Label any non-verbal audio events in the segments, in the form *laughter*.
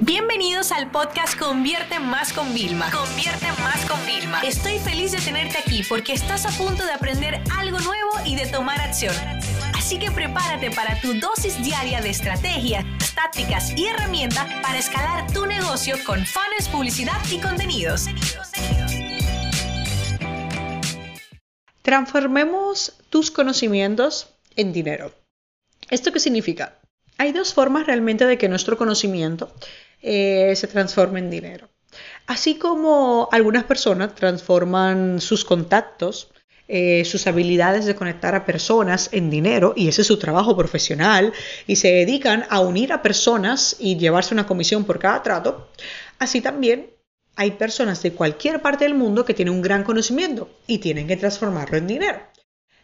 Bienvenidos al podcast Convierte Más con Vilma. Convierte Más con Vilma. Estoy feliz de tenerte aquí porque estás a punto de aprender algo nuevo y de tomar acción. Así que prepárate para tu dosis diaria de estrategias, tácticas y herramientas para escalar tu negocio con fans, publicidad y contenidos. Transformemos tus conocimientos en dinero. ¿Esto qué significa? Hay dos formas realmente de que nuestro conocimiento eh, se transforme en dinero. Así como algunas personas transforman sus contactos, eh, sus habilidades de conectar a personas en dinero, y ese es su trabajo profesional, y se dedican a unir a personas y llevarse una comisión por cada trato, así también hay personas de cualquier parte del mundo que tienen un gran conocimiento y tienen que transformarlo en dinero.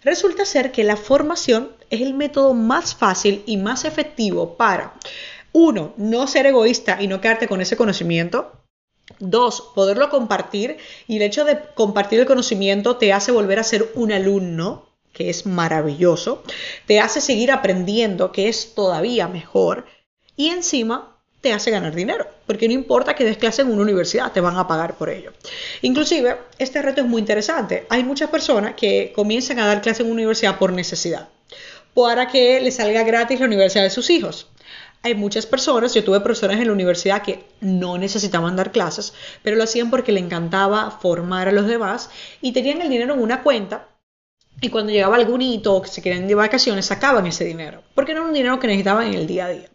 Resulta ser que la formación es el método más fácil y más efectivo para, uno, no ser egoísta y no quedarte con ese conocimiento. Dos, poderlo compartir y el hecho de compartir el conocimiento te hace volver a ser un alumno, que es maravilloso, te hace seguir aprendiendo, que es todavía mejor, y encima te hace ganar dinero, porque no importa que des clase en una universidad, te van a pagar por ello. Inclusive, este reto es muy interesante. Hay muchas personas que comienzan a dar clase en una universidad por necesidad, para que les salga gratis la universidad de sus hijos. Hay muchas personas, yo tuve profesores en la universidad que no necesitaban dar clases, pero lo hacían porque le encantaba formar a los demás y tenían el dinero en una cuenta y cuando llegaba algún hito o que se querían de vacaciones sacaban ese dinero, porque era un dinero que necesitaban en el día a día.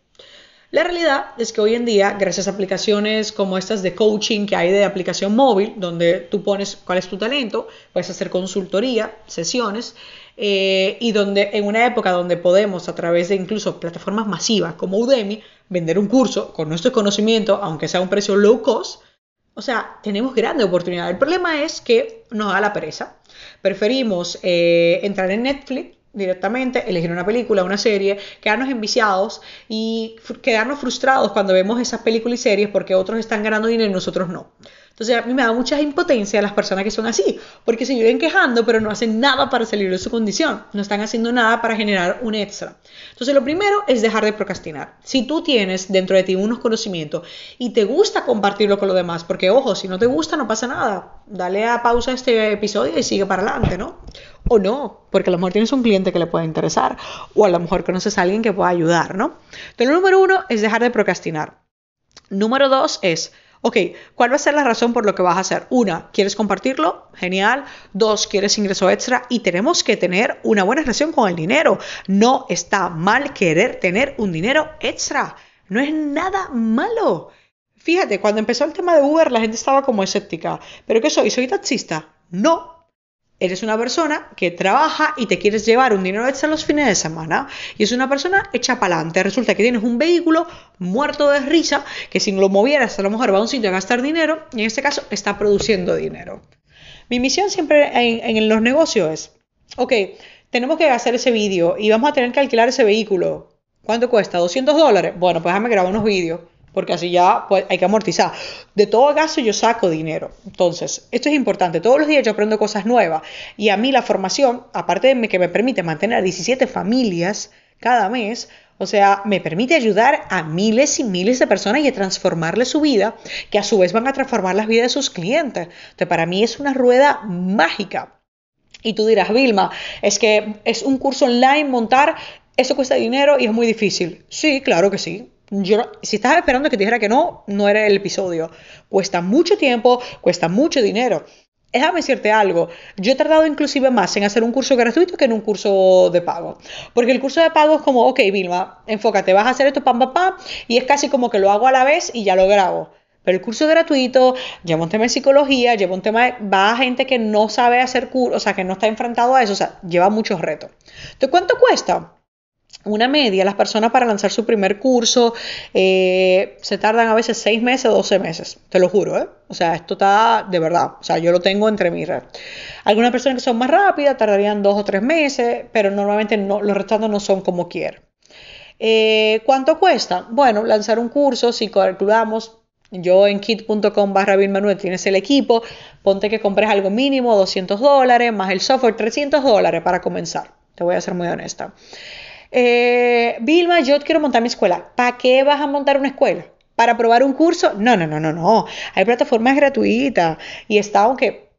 La realidad es que hoy en día, gracias a aplicaciones como estas de coaching que hay de aplicación móvil, donde tú pones cuál es tu talento, puedes hacer consultoría, sesiones, eh, y donde en una época donde podemos a través de incluso plataformas masivas como Udemy vender un curso con nuestro conocimiento, aunque sea a un precio low cost, o sea, tenemos grande oportunidad. El problema es que nos da la pereza. Preferimos eh, entrar en Netflix directamente, elegir una película, una serie, quedarnos enviciados y quedarnos frustrados cuando vemos esas películas y series porque otros están ganando dinero y nosotros no. Entonces a mí me da mucha impotencia las personas que son así, porque se viven quejando pero no hacen nada para salir de su condición, no están haciendo nada para generar un extra. Entonces lo primero es dejar de procrastinar. Si tú tienes dentro de ti unos conocimientos y te gusta compartirlo con los demás, porque ojo, si no te gusta no pasa nada, dale a pausa este episodio y sigue para adelante, ¿no? O no, porque a lo mejor tienes un cliente que le puede interesar, o a lo mejor conoces a alguien que pueda ayudar, ¿no? Entonces lo número uno es dejar de procrastinar. Número dos es Ok, ¿cuál va a ser la razón por lo que vas a hacer? Una, ¿quieres compartirlo? Genial. Dos, ¿quieres ingreso extra? Y tenemos que tener una buena relación con el dinero. No está mal querer tener un dinero extra. No es nada malo. Fíjate, cuando empezó el tema de Uber la gente estaba como escéptica. ¿Pero qué soy? ¿Soy taxista? No, Eres una persona que trabaja y te quieres llevar un dinero extra los fines de semana. Y es una persona hecha para adelante. Resulta que tienes un vehículo muerto de risa que si lo movieras a lo mejor va a un sitio a gastar dinero y en este caso está produciendo dinero. Mi misión siempre en, los negocios es, ok, tenemos que hacer ese vídeo y vamos a tener que alquilar ese vehículo. ¿Cuánto cuesta? ¿200 dólares? Bueno, pues déjame grabar unos vídeos porque así ya pues, hay que amortizar. De todo gasto yo saco dinero. Entonces, esto es importante. Todos los días yo aprendo cosas nuevas y a mí la formación, aparte de que me permite mantener a 17 familias cada mes, o sea, me permite ayudar a miles y miles de personas y a transformarles su vida, que a su vez van a transformar las vidas de sus clientes. Entonces, para mí es una rueda mágica. Y tú dirás, Vilma, es que es un curso online montar, eso cuesta dinero y es muy difícil. Sí, claro que sí si estás esperando que te dijera que no, no era el episodio. Cuesta mucho tiempo, cuesta mucho dinero. Déjame decirte algo, yo he tardado inclusive más en hacer un curso gratuito que en un curso de pago. Porque el curso de pago es como, ok, Vilma, enfócate, vas a hacer esto, pam, pam, pam, y es casi como que lo hago a la vez y ya lo grabo. Pero el curso gratuito lleva un tema de psicología, lleva un tema de, va a gente que no sabe hacer curso, o sea, que no está enfrentado a eso, o sea, lleva muchos retos. Entonces, ¿cuánto cuesta? Una media, las personas para lanzar su primer curso eh, se tardan a veces 6 meses, 12 meses, te lo juro, ¿eh? O sea, esto está de verdad, o sea, yo lo tengo entre mi red. Algunas personas que son más rápidas tardarían 2 o 3 meses, pero normalmente no, los restantes no son como quieren. Eh, ¿Cuánto cuesta? Bueno, lanzar un curso, si calculamos, yo en kit.com barra Manuel tienes el equipo, ponte que compres algo mínimo, 200 dólares, más el software, 300 dólares para comenzar. Te voy a ser muy honesta. Eh, Vilma, yo quiero montar mi escuela. ¿Para qué vas a montar una escuela? para probar un curso. No, no, no, no, no. Hay plataformas gratuitas y está, aunque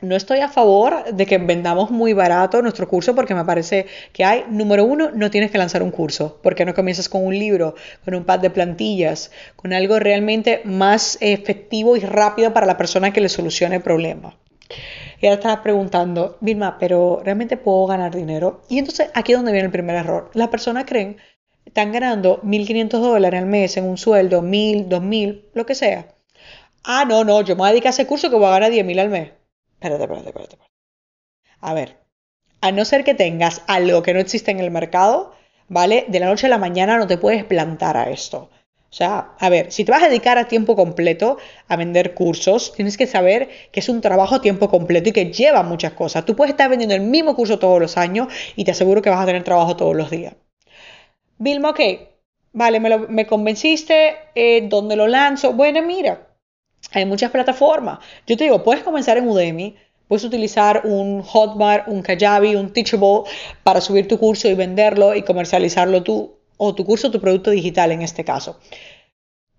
no estoy a favor de que vendamos muy barato nuestro curso porque me parece que hay, número uno, no tienes que lanzar un curso, porque no comienzas con un libro, con un pad de plantillas, con algo realmente más efectivo y rápido para la persona que le solucione el problema. Y ahora estás preguntando, Vilma, pero ¿realmente puedo ganar dinero? Y entonces aquí es donde viene el primer error. Las personas creen están ganando 1.500 dólares al mes en un sueldo, 1.000, 2.000, lo que sea. Ah, no, no, yo me voy a dedicar a ese curso que voy a ganar 10.000 al mes. Espérate, espérate, espérate, espérate. A ver, a no ser que tengas algo que no existe en el mercado, ¿vale? De la noche a la mañana no te puedes plantar a esto. O sea, a ver, si te vas a dedicar a tiempo completo a vender cursos, tienes que saber que es un trabajo a tiempo completo y que lleva muchas cosas. Tú puedes estar vendiendo el mismo curso todos los años y te aseguro que vas a tener trabajo todos los días. Vilma, ok, vale, me, convenciste, eh, ¿dónde lo lanzo? Bueno, mira, hay muchas plataformas. Yo te digo, puedes comenzar en Udemy, puedes utilizar un Hotmart, un Kajabi, un Teachable para subir tu curso y venderlo y comercializarlo tú, o tu curso, tu producto digital en este caso.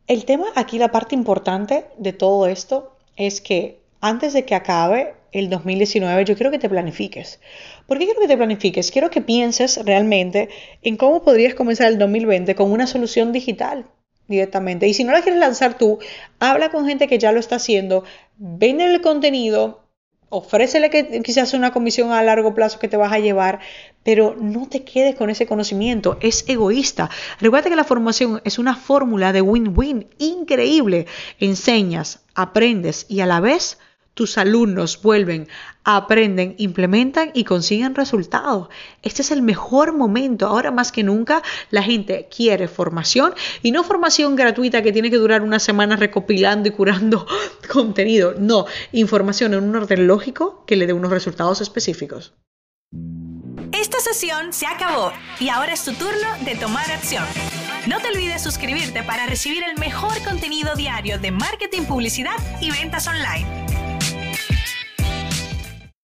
El tema aquí, la parte importante de todo esto es que antes de que acabe el 2019, yo quiero que te planifiques. ¿Por qué quiero que te planifiques? Quiero que pienses realmente en cómo podrías comenzar el 2020 con una solución digital directamente. Y si no la quieres lanzar tú, habla con gente que ya lo está haciendo, vende el contenido, ofrécele que quizás una comisión a largo plazo que te vas a llevar, pero no te quedes con ese conocimiento, es egoísta. Recuerda que la formación es una fórmula de win-win increíble. Enseñas, aprendes y a la vez tus alumnos vuelven, aprenden, implementan y consiguen resultados. Este es el mejor momento. Ahora más que nunca la gente quiere formación y no formación gratuita que tiene que durar una semana recopilando y curando *laughs* contenido. No, información en un orden lógico que le dé unos resultados específicos. Esta sesión se acabó y ahora es tu turno de tomar acción. No te olvides suscribirte para recibir el mejor contenido diario de marketing, publicidad y ventas online.